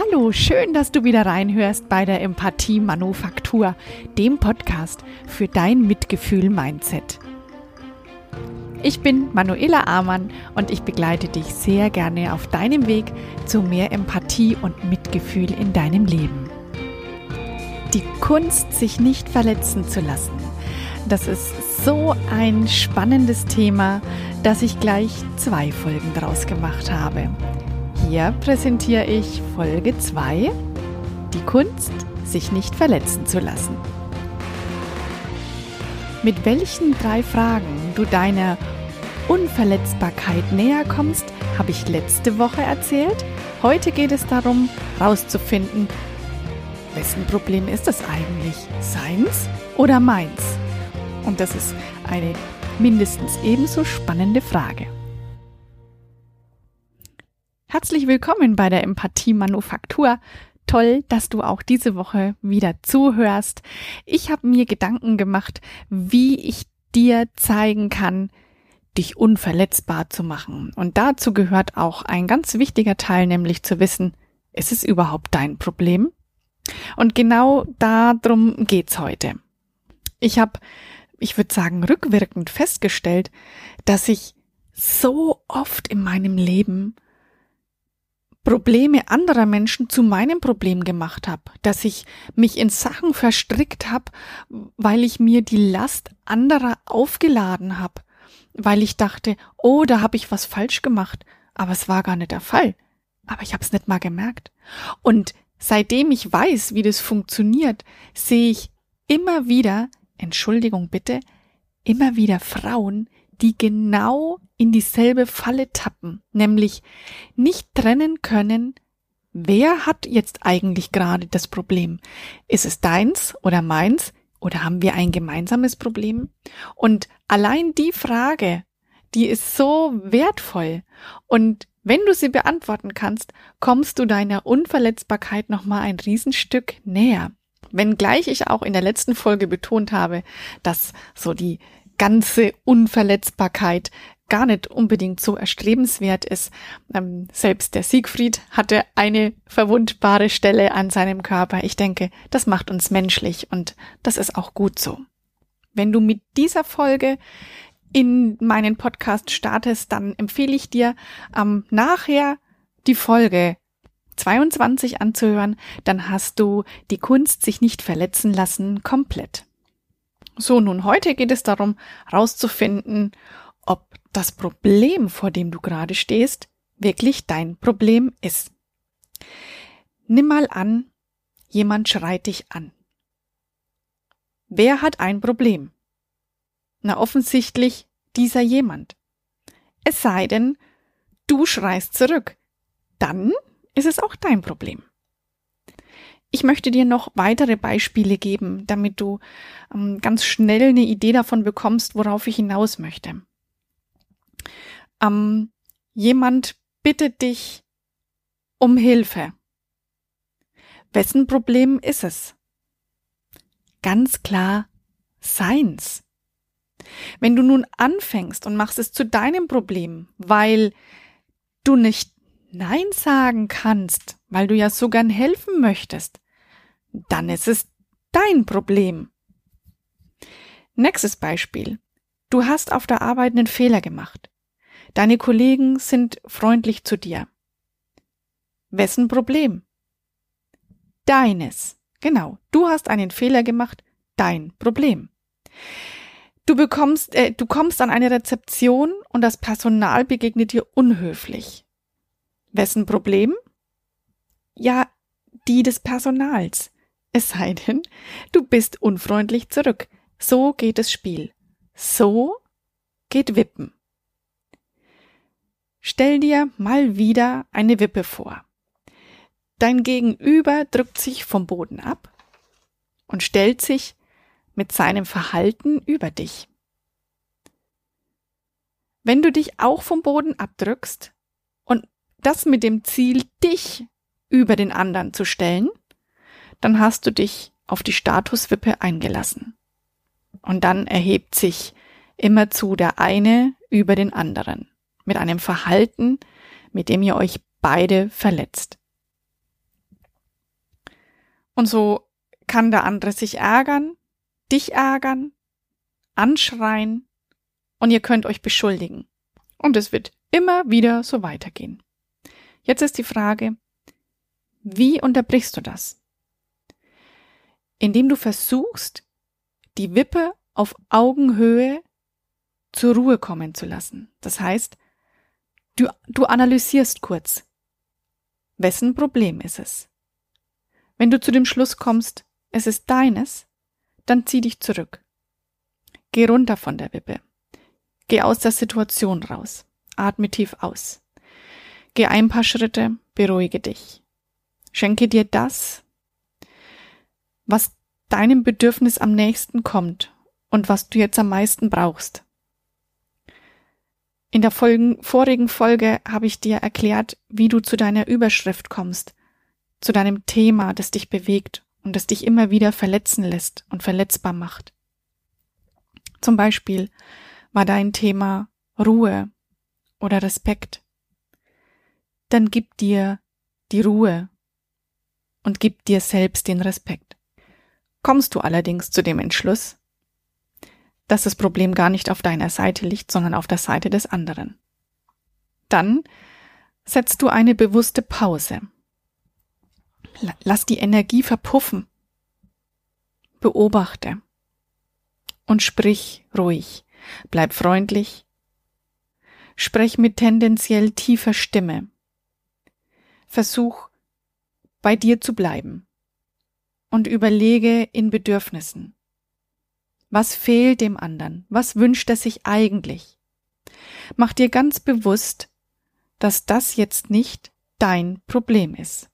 Hallo, schön, dass du wieder reinhörst bei der Empathie Manufaktur, dem Podcast für dein Mitgefühl-Mindset. Ich bin Manuela Amann und ich begleite dich sehr gerne auf deinem Weg zu mehr Empathie und Mitgefühl in deinem Leben. Die Kunst, sich nicht verletzen zu lassen. Das ist so ein spannendes Thema, dass ich gleich zwei Folgen daraus gemacht habe. Hier präsentiere ich Folge 2, die Kunst, sich nicht verletzen zu lassen. Mit welchen drei Fragen du deiner Unverletzbarkeit näher kommst, habe ich letzte Woche erzählt. Heute geht es darum, herauszufinden, wessen Problem ist das eigentlich? Seins oder meins? Und das ist eine mindestens ebenso spannende Frage. Herzlich willkommen bei der Empathie Manufaktur. Toll, dass du auch diese Woche wieder zuhörst. Ich habe mir Gedanken gemacht, wie ich dir zeigen kann, dich unverletzbar zu machen. Und dazu gehört auch ein ganz wichtiger Teil, nämlich zu wissen, ist es überhaupt dein Problem? Und genau darum geht's heute. Ich habe, ich würde sagen, rückwirkend festgestellt, dass ich so oft in meinem Leben Probleme anderer Menschen zu meinem Problem gemacht habe, dass ich mich in Sachen verstrickt habe, weil ich mir die Last anderer aufgeladen habe, weil ich dachte, oh, da habe ich was falsch gemacht, aber es war gar nicht der Fall. Aber ich habe es nicht mal gemerkt. Und seitdem ich weiß, wie das funktioniert, sehe ich immer wieder, Entschuldigung bitte, immer wieder Frauen, die genau in dieselbe Falle tappen, nämlich nicht trennen können, wer hat jetzt eigentlich gerade das Problem? Ist es deins oder meins oder haben wir ein gemeinsames Problem? Und allein die Frage, die ist so wertvoll und wenn du sie beantworten kannst, kommst du deiner Unverletzbarkeit nochmal ein Riesenstück näher. Wenngleich ich auch in der letzten Folge betont habe, dass so die ganze Unverletzbarkeit gar nicht unbedingt so erstrebenswert ist. Ähm, selbst der Siegfried hatte eine verwundbare Stelle an seinem Körper. Ich denke, das macht uns menschlich und das ist auch gut so. Wenn du mit dieser Folge in meinen Podcast startest, dann empfehle ich dir ähm, nachher die Folge 22 anzuhören, dann hast du die Kunst, sich nicht verletzen lassen, komplett. So, nun heute geht es darum, herauszufinden, ob das Problem, vor dem du gerade stehst, wirklich dein Problem ist. Nimm mal an, jemand schreit dich an. Wer hat ein Problem? Na offensichtlich dieser jemand. Es sei denn, du schreist zurück. Dann ist es auch dein Problem. Ich möchte dir noch weitere Beispiele geben, damit du ähm, ganz schnell eine Idee davon bekommst, worauf ich hinaus möchte. Ähm, jemand bittet dich um Hilfe. Wessen Problem ist es? Ganz klar seins. Wenn du nun anfängst und machst es zu deinem Problem, weil du nicht Nein sagen kannst, weil du ja so gern helfen möchtest, dann ist es dein Problem. Nächstes Beispiel. Du hast auf der Arbeit einen Fehler gemacht. Deine Kollegen sind freundlich zu dir. Wessen Problem? Deines. Genau. Du hast einen Fehler gemacht. Dein Problem. Du bekommst, äh, du kommst an eine Rezeption und das Personal begegnet dir unhöflich. Wessen Problem? Ja, die des Personals. Es sei denn, du bist unfreundlich zurück. So geht das Spiel. So geht Wippen. Stell dir mal wieder eine Wippe vor. Dein Gegenüber drückt sich vom Boden ab und stellt sich mit seinem Verhalten über dich. Wenn du dich auch vom Boden abdrückst und das mit dem Ziel, dich über den anderen zu stellen, dann hast du dich auf die Statuswippe eingelassen. Und dann erhebt sich immerzu der eine über den anderen mit einem Verhalten, mit dem ihr euch beide verletzt. Und so kann der andere sich ärgern, dich ärgern, anschreien und ihr könnt euch beschuldigen. Und es wird immer wieder so weitergehen. Jetzt ist die Frage, wie unterbrichst du das? Indem du versuchst, die Wippe auf Augenhöhe zur Ruhe kommen zu lassen. Das heißt, du, du analysierst kurz, wessen Problem ist es? Wenn du zu dem Schluss kommst, es ist deines, dann zieh dich zurück. Geh runter von der Wippe. Geh aus der Situation raus. Atme tief aus. Geh ein paar Schritte, beruhige dich. Schenke dir das, was deinem Bedürfnis am nächsten kommt und was du jetzt am meisten brauchst. In der Folgen, vorigen Folge habe ich dir erklärt, wie du zu deiner Überschrift kommst, zu deinem Thema, das dich bewegt und das dich immer wieder verletzen lässt und verletzbar macht. Zum Beispiel war dein Thema Ruhe oder Respekt. Dann gib dir die Ruhe und gib dir selbst den Respekt. Kommst du allerdings zu dem Entschluss, dass das Problem gar nicht auf deiner Seite liegt, sondern auf der Seite des anderen. Dann setzt du eine bewusste Pause. Lass die Energie verpuffen. Beobachte und sprich ruhig. Bleib freundlich. Sprech mit tendenziell tiefer Stimme. Versuch bei dir zu bleiben und überlege in Bedürfnissen. Was fehlt dem anderen? Was wünscht er sich eigentlich? Mach dir ganz bewusst, dass das jetzt nicht dein Problem ist.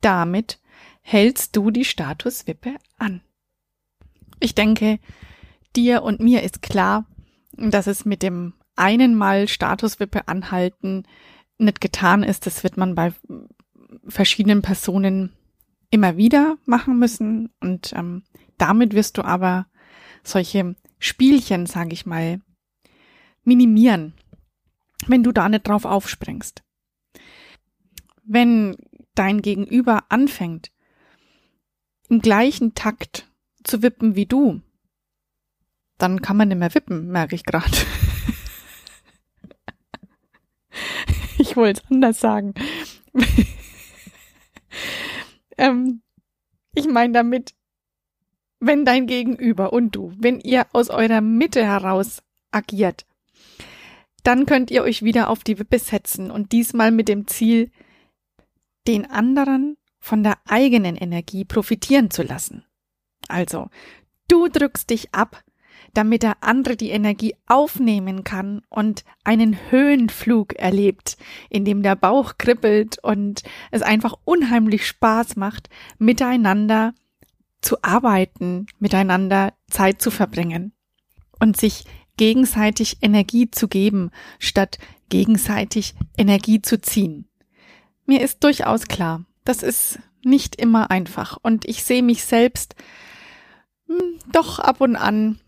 Damit hältst du die Statuswippe an. Ich denke, dir und mir ist klar, dass es mit dem einen Mal Statuswippe anhalten nicht getan ist. Das wird man bei verschiedenen Personen immer wieder machen müssen und ähm, damit wirst du aber solche Spielchen, sage ich mal, minimieren, wenn du da nicht drauf aufspringst. Wenn dein Gegenüber anfängt, im gleichen Takt zu wippen wie du, dann kann man nicht mehr wippen, merke ich gerade. ich wollte es anders sagen. Ähm, ich meine damit, wenn dein Gegenüber und du, wenn ihr aus eurer Mitte heraus agiert, dann könnt ihr euch wieder auf die Wippe setzen und diesmal mit dem Ziel, den anderen von der eigenen Energie profitieren zu lassen. Also, du drückst dich ab, damit der andere die Energie aufnehmen kann und einen Höhenflug erlebt, in dem der Bauch kribbelt und es einfach unheimlich Spaß macht, miteinander zu arbeiten, miteinander Zeit zu verbringen und sich gegenseitig Energie zu geben, statt gegenseitig Energie zu ziehen. Mir ist durchaus klar, das ist nicht immer einfach und ich sehe mich selbst hm, doch ab und an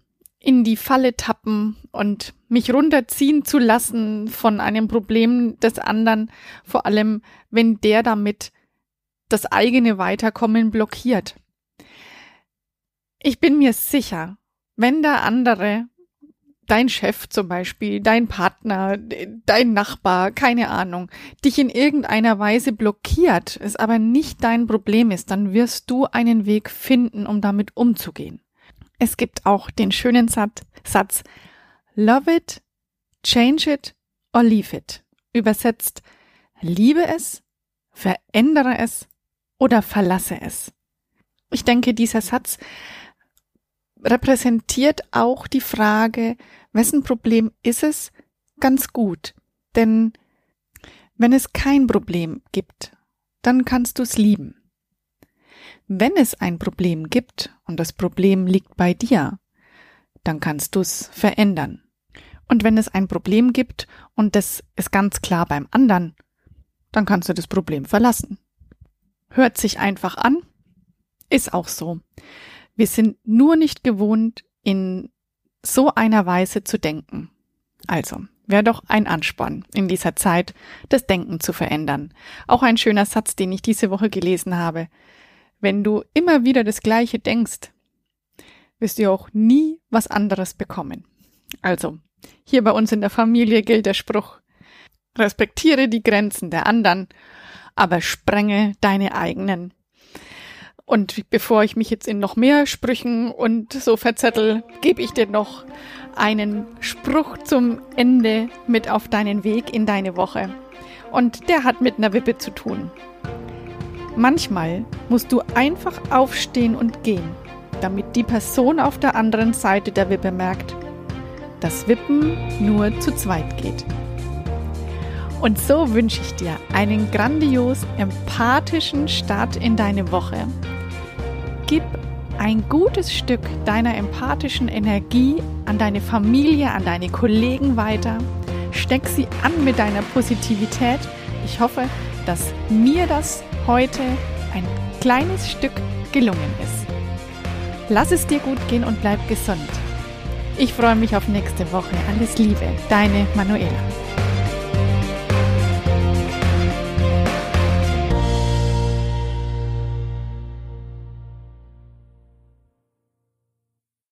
in die Falle tappen und mich runterziehen zu lassen von einem Problem des anderen, vor allem wenn der damit das eigene Weiterkommen blockiert. Ich bin mir sicher, wenn der andere, dein Chef zum Beispiel, dein Partner, dein Nachbar, keine Ahnung, dich in irgendeiner Weise blockiert, es aber nicht dein Problem ist, dann wirst du einen Weg finden, um damit umzugehen. Es gibt auch den schönen Satz, Love it, change it or leave it. Übersetzt, liebe es, verändere es oder verlasse es. Ich denke, dieser Satz repräsentiert auch die Frage, wessen Problem ist es, ganz gut. Denn wenn es kein Problem gibt, dann kannst du es lieben. Wenn es ein Problem gibt und das Problem liegt bei dir, dann kannst du es verändern. Und wenn es ein Problem gibt und das ist ganz klar beim anderen, dann kannst du das Problem verlassen. Hört sich einfach an, ist auch so. Wir sind nur nicht gewohnt, in so einer Weise zu denken. Also, wäre doch ein Ansporn, in dieser Zeit das Denken zu verändern. Auch ein schöner Satz, den ich diese Woche gelesen habe. Wenn du immer wieder das Gleiche denkst, wirst du auch nie was anderes bekommen. Also, hier bei uns in der Familie gilt der Spruch, respektiere die Grenzen der anderen, aber sprenge deine eigenen. Und bevor ich mich jetzt in noch mehr Sprüchen und so verzettel, gebe ich dir noch einen Spruch zum Ende mit auf deinen Weg in deine Woche. Und der hat mit einer Wippe zu tun. Manchmal musst du einfach aufstehen und gehen, damit die Person auf der anderen Seite der Wippe merkt, dass Wippen nur zu zweit geht. Und so wünsche ich dir einen grandios empathischen Start in deine Woche. Gib ein gutes Stück deiner empathischen Energie an deine Familie, an deine Kollegen weiter. Steck sie an mit deiner Positivität. Ich hoffe, dass mir das heute ein kleines Stück gelungen ist. Lass es dir gut gehen und bleib gesund. Ich freue mich auf nächste Woche. Alles Liebe, deine Manuela.